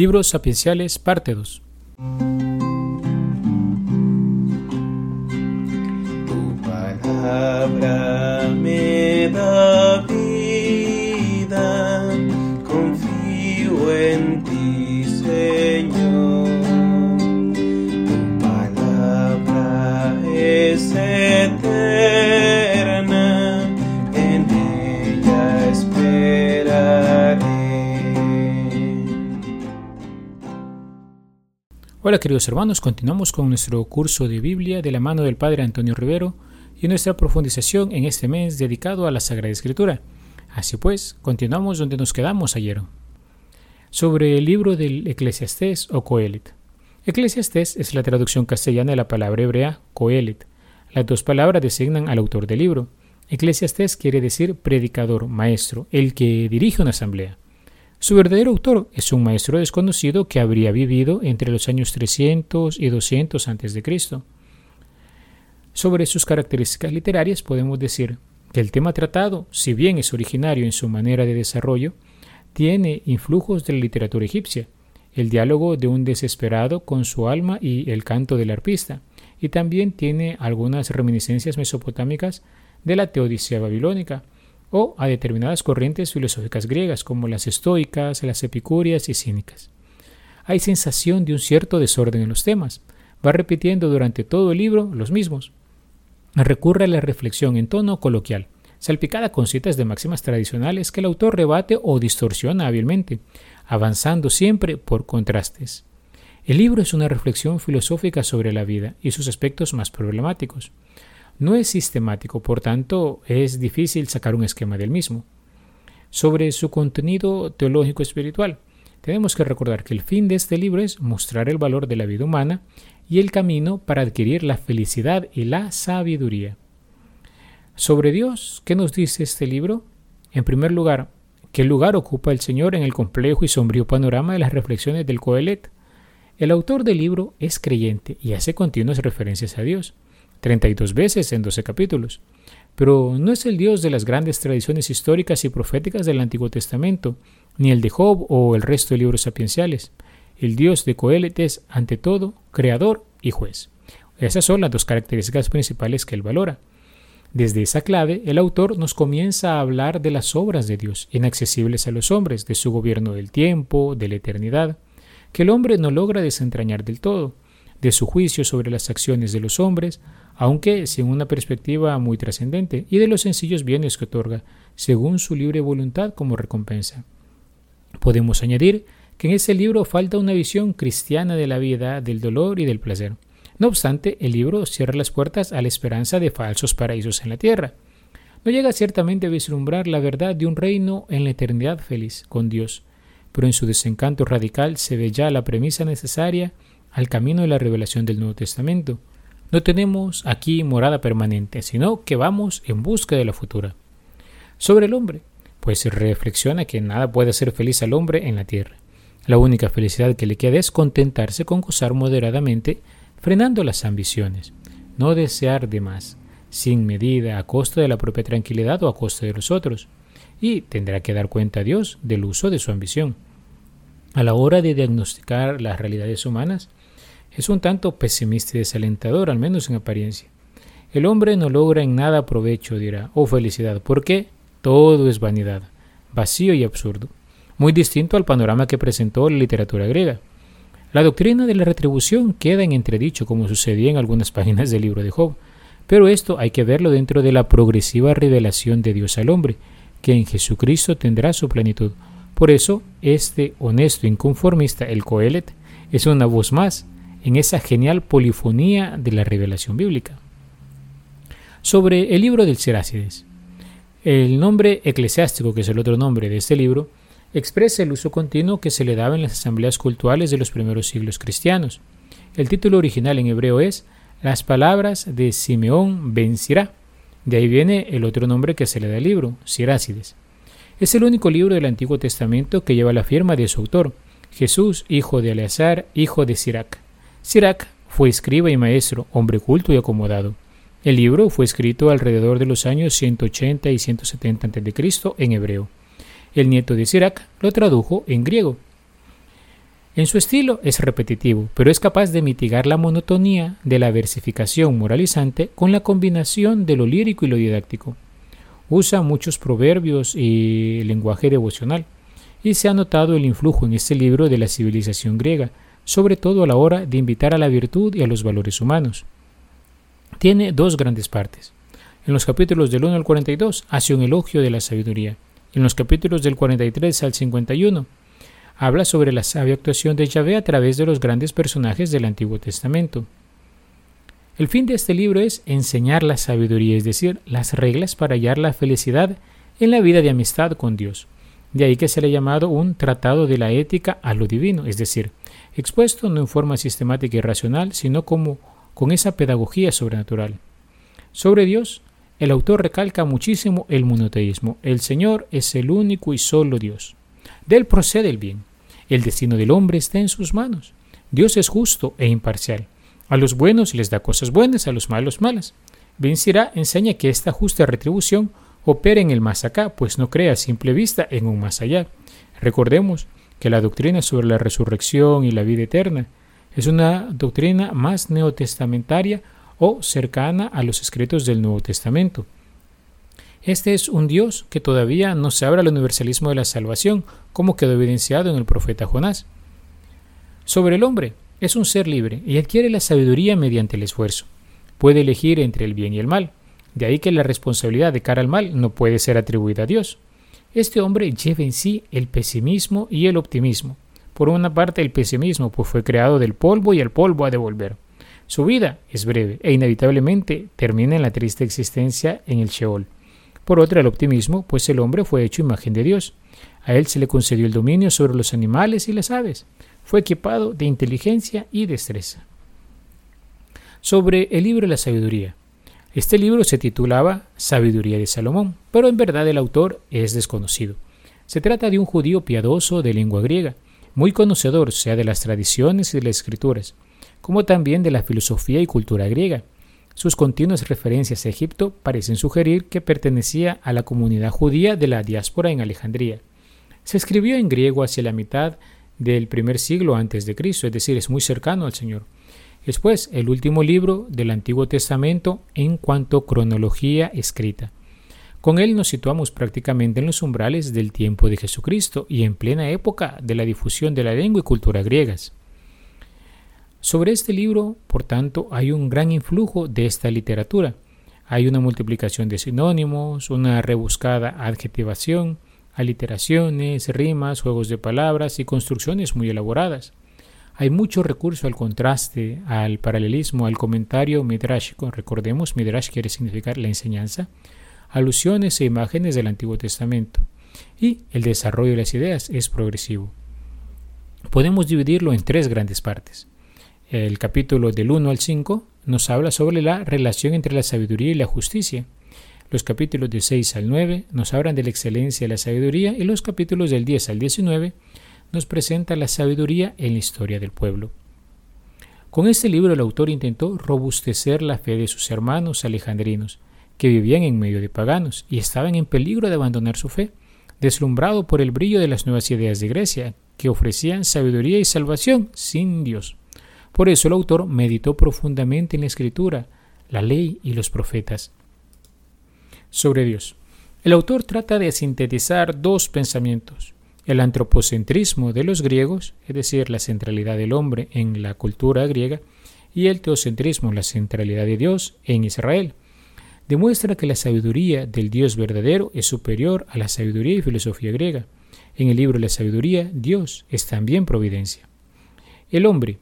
Libros sapienciales, parte 2. Tu palabra me da vida, confío en ti, Señor. Tu palabra es eterna, Hola queridos hermanos, continuamos con nuestro curso de Biblia de la mano del Padre Antonio Rivero y nuestra profundización en este mes dedicado a la Sagrada Escritura. Así pues, continuamos donde nos quedamos ayer. Sobre el libro del Eclesiastés o Coelit. Eclesiastés es la traducción castellana de la palabra hebrea Coelit. Las dos palabras designan al autor del libro. Eclesiastés quiere decir predicador, maestro, el que dirige una asamblea. Su verdadero autor es un maestro desconocido que habría vivido entre los años 300 y 200 a.C. Sobre sus características literarias podemos decir que el tema tratado, si bien es originario en su manera de desarrollo, tiene influjos de la literatura egipcia, el diálogo de un desesperado con su alma y el canto del arpista, y también tiene algunas reminiscencias mesopotámicas de la teodicea babilónica, o a determinadas corrientes filosóficas griegas como las estoicas, las epicúreas y cínicas. Hay sensación de un cierto desorden en los temas. Va repitiendo durante todo el libro los mismos. Recurre a la reflexión en tono coloquial, salpicada con citas de máximas tradicionales que el autor rebate o distorsiona hábilmente, avanzando siempre por contrastes. El libro es una reflexión filosófica sobre la vida y sus aspectos más problemáticos. No es sistemático, por tanto, es difícil sacar un esquema del mismo. Sobre su contenido teológico espiritual, tenemos que recordar que el fin de este libro es mostrar el valor de la vida humana y el camino para adquirir la felicidad y la sabiduría. Sobre Dios, ¿qué nos dice este libro? En primer lugar, ¿qué lugar ocupa el Señor en el complejo y sombrío panorama de las reflexiones del Coelet? El autor del libro es creyente y hace continuas referencias a Dios. 32 veces en 12 capítulos. Pero no es el Dios de las grandes tradiciones históricas y proféticas del Antiguo Testamento, ni el de Job o el resto de libros sapienciales. El Dios de Coelet es, ante todo, creador y juez. Esas son las dos características principales que él valora. Desde esa clave, el autor nos comienza a hablar de las obras de Dios, inaccesibles a los hombres, de su gobierno del tiempo, de la eternidad, que el hombre no logra desentrañar del todo, de su juicio sobre las acciones de los hombres, aunque sin una perspectiva muy trascendente, y de los sencillos bienes que otorga, según su libre voluntad como recompensa. Podemos añadir que en ese libro falta una visión cristiana de la vida, del dolor y del placer. No obstante, el libro cierra las puertas a la esperanza de falsos paraísos en la tierra. No llega ciertamente a vislumbrar la verdad de un reino en la eternidad feliz con Dios, pero en su desencanto radical se ve ya la premisa necesaria al camino de la revelación del Nuevo Testamento, no tenemos aquí morada permanente, sino que vamos en busca de la futura. Sobre el hombre, pues reflexiona que nada puede hacer feliz al hombre en la tierra. La única felicidad que le queda es contentarse con gozar moderadamente, frenando las ambiciones, no desear de más, sin medida, a costa de la propia tranquilidad o a costa de los otros, y tendrá que dar cuenta a Dios del uso de su ambición. A la hora de diagnosticar las realidades humanas, es un tanto pesimista y desalentador, al menos en apariencia. El hombre no logra en nada provecho, dirá, o felicidad, porque todo es vanidad, vacío y absurdo, muy distinto al panorama que presentó la literatura griega. La doctrina de la retribución queda en entredicho, como sucedía en algunas páginas del libro de Job, pero esto hay que verlo dentro de la progresiva revelación de Dios al hombre, que en Jesucristo tendrá su plenitud. Por eso, este honesto inconformista, el Coelet, es una voz más en esa genial polifonía de la revelación bíblica. Sobre el libro del Serácides. El nombre eclesiástico, que es el otro nombre de este libro, expresa el uso continuo que se le daba en las asambleas cultuales de los primeros siglos cristianos. El título original en hebreo es Las palabras de Simeón ben. De ahí viene el otro nombre que se le da al libro, Sirácides. Es el único libro del Antiguo Testamento que lleva la firma de su autor, Jesús, hijo de Eleazar, hijo de Sirac. Sirac fue escriba y maestro, hombre culto y acomodado. El libro fue escrito alrededor de los años 180 y 170 a.C. en hebreo. El nieto de Sirac lo tradujo en griego. En su estilo es repetitivo, pero es capaz de mitigar la monotonía de la versificación moralizante con la combinación de lo lírico y lo didáctico. Usa muchos proverbios y lenguaje devocional, y se ha notado el influjo en este libro de la civilización griega, sobre todo a la hora de invitar a la virtud y a los valores humanos. Tiene dos grandes partes. En los capítulos del 1 al 42 hace un elogio de la sabiduría. En los capítulos del 43 al 51 habla sobre la sabia actuación de Yahvé a través de los grandes personajes del Antiguo Testamento. El fin de este libro es enseñar la sabiduría, es decir, las reglas para hallar la felicidad en la vida de amistad con Dios. De ahí que se le ha llamado un tratado de la ética a lo divino, es decir, expuesto no en forma sistemática y racional, sino como con esa pedagogía sobrenatural. Sobre Dios, el autor recalca muchísimo el monoteísmo. El Señor es el único y solo Dios. De él procede el bien. El destino del hombre está en sus manos. Dios es justo e imparcial. A los buenos les da cosas buenas, a los malos malas. Vencirá enseña que esta justa retribución opera en el más acá, pues no crea a simple vista en un más allá. Recordemos que la doctrina sobre la resurrección y la vida eterna es una doctrina más neotestamentaria o cercana a los escritos del Nuevo Testamento. Este es un Dios que todavía no se abre al universalismo de la salvación, como quedó evidenciado en el profeta Jonás. Sobre el hombre, es un ser libre y adquiere la sabiduría mediante el esfuerzo. Puede elegir entre el bien y el mal. De ahí que la responsabilidad de cara al mal no puede ser atribuida a Dios. Este hombre lleva en sí el pesimismo y el optimismo. Por una parte el pesimismo, pues fue creado del polvo y el polvo ha de volver. Su vida es breve e inevitablemente termina en la triste existencia en el Sheol. Por otra, el optimismo, pues el hombre fue hecho imagen de Dios. A él se le concedió el dominio sobre los animales y las aves. Fue equipado de inteligencia y destreza. Sobre el libro de la sabiduría. Este libro se titulaba Sabiduría de Salomón, pero en verdad el autor es desconocido. Se trata de un judío piadoso de lengua griega, muy conocedor sea de las tradiciones y de las escrituras, como también de la filosofía y cultura griega, sus continuas referencias a Egipto parecen sugerir que pertenecía a la comunidad judía de la diáspora en Alejandría. Se escribió en griego hacia la mitad del primer siglo antes de Cristo, es decir, es muy cercano al Señor. Es pues el último libro del Antiguo Testamento en cuanto cronología escrita. Con él nos situamos prácticamente en los umbrales del tiempo de Jesucristo y en plena época de la difusión de la lengua y cultura griegas. Sobre este libro, por tanto, hay un gran influjo de esta literatura. Hay una multiplicación de sinónimos, una rebuscada adjetivación, aliteraciones, rimas, juegos de palabras y construcciones muy elaboradas. Hay mucho recurso al contraste, al paralelismo, al comentario midrashico. Recordemos, midrash quiere significar la enseñanza, alusiones e imágenes del Antiguo Testamento. Y el desarrollo de las ideas es progresivo. Podemos dividirlo en tres grandes partes. El capítulo del 1 al 5 nos habla sobre la relación entre la sabiduría y la justicia. Los capítulos del 6 al 9 nos hablan de la excelencia de la sabiduría y los capítulos del 10 al 19 nos presenta la sabiduría en la historia del pueblo. Con este libro el autor intentó robustecer la fe de sus hermanos alejandrinos, que vivían en medio de paganos y estaban en peligro de abandonar su fe, deslumbrado por el brillo de las nuevas ideas de Grecia, que ofrecían sabiduría y salvación sin Dios. Por eso el autor meditó profundamente en la escritura, la ley y los profetas. Sobre Dios. El autor trata de sintetizar dos pensamientos, el antropocentrismo de los griegos, es decir, la centralidad del hombre en la cultura griega, y el teocentrismo, la centralidad de Dios en Israel. Demuestra que la sabiduría del Dios verdadero es superior a la sabiduría y filosofía griega. En el libro la sabiduría, Dios es también providencia. El hombre,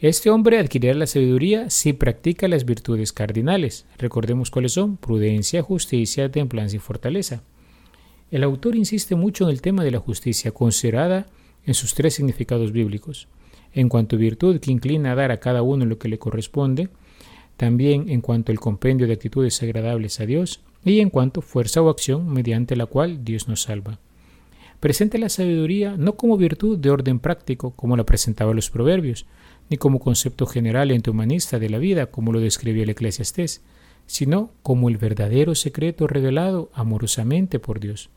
este hombre adquirirá la sabiduría si practica las virtudes cardinales. Recordemos cuáles son prudencia, justicia, templanza y fortaleza. El autor insiste mucho en el tema de la justicia, considerada en sus tres significados bíblicos. En cuanto virtud que inclina a dar a cada uno lo que le corresponde, también en cuanto al compendio de actitudes agradables a Dios y en cuanto fuerza o acción mediante la cual Dios nos salva. Presenta la sabiduría no como virtud de orden práctico, como la presentaban los proverbios, ni como concepto general ente humanista de la vida, como lo describió el Eclesiastés, sino como el verdadero secreto revelado amorosamente por Dios.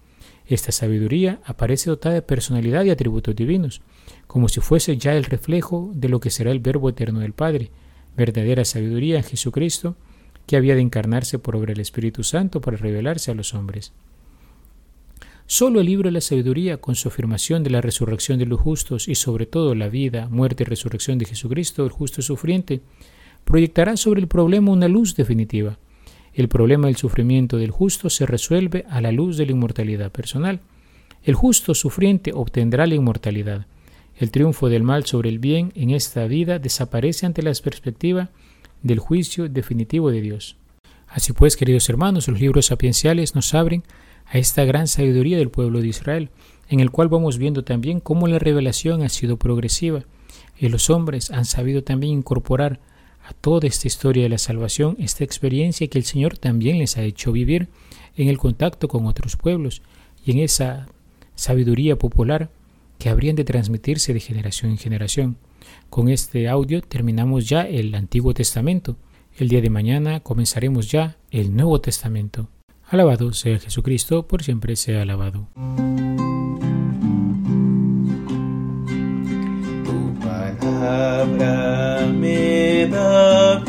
Esta sabiduría aparece dotada de personalidad y atributos divinos, como si fuese ya el reflejo de lo que será el Verbo eterno del Padre, verdadera sabiduría en Jesucristo, que había de encarnarse por obra del Espíritu Santo para revelarse a los hombres. Solo el libro de la sabiduría, con su afirmación de la resurrección de los justos y sobre todo la vida, muerte y resurrección de Jesucristo, el justo sufriente, proyectará sobre el problema una luz definitiva. El problema del sufrimiento del justo se resuelve a la luz de la inmortalidad personal. El justo sufriente obtendrá la inmortalidad. El triunfo del mal sobre el bien en esta vida desaparece ante la perspectiva del juicio definitivo de Dios. Así pues, queridos hermanos, los libros sapienciales nos abren a esta gran sabiduría del pueblo de Israel, en el cual vamos viendo también cómo la revelación ha sido progresiva y los hombres han sabido también incorporar a toda esta historia de la salvación esta experiencia que el Señor también les ha hecho vivir en el contacto con otros pueblos y en esa sabiduría popular que habrían de transmitirse de generación en generación. Con este audio terminamos ya el Antiguo Testamento. El día de mañana comenzaremos ya el Nuevo Testamento. Alabado sea Jesucristo, por siempre sea alabado. Tu palabra me da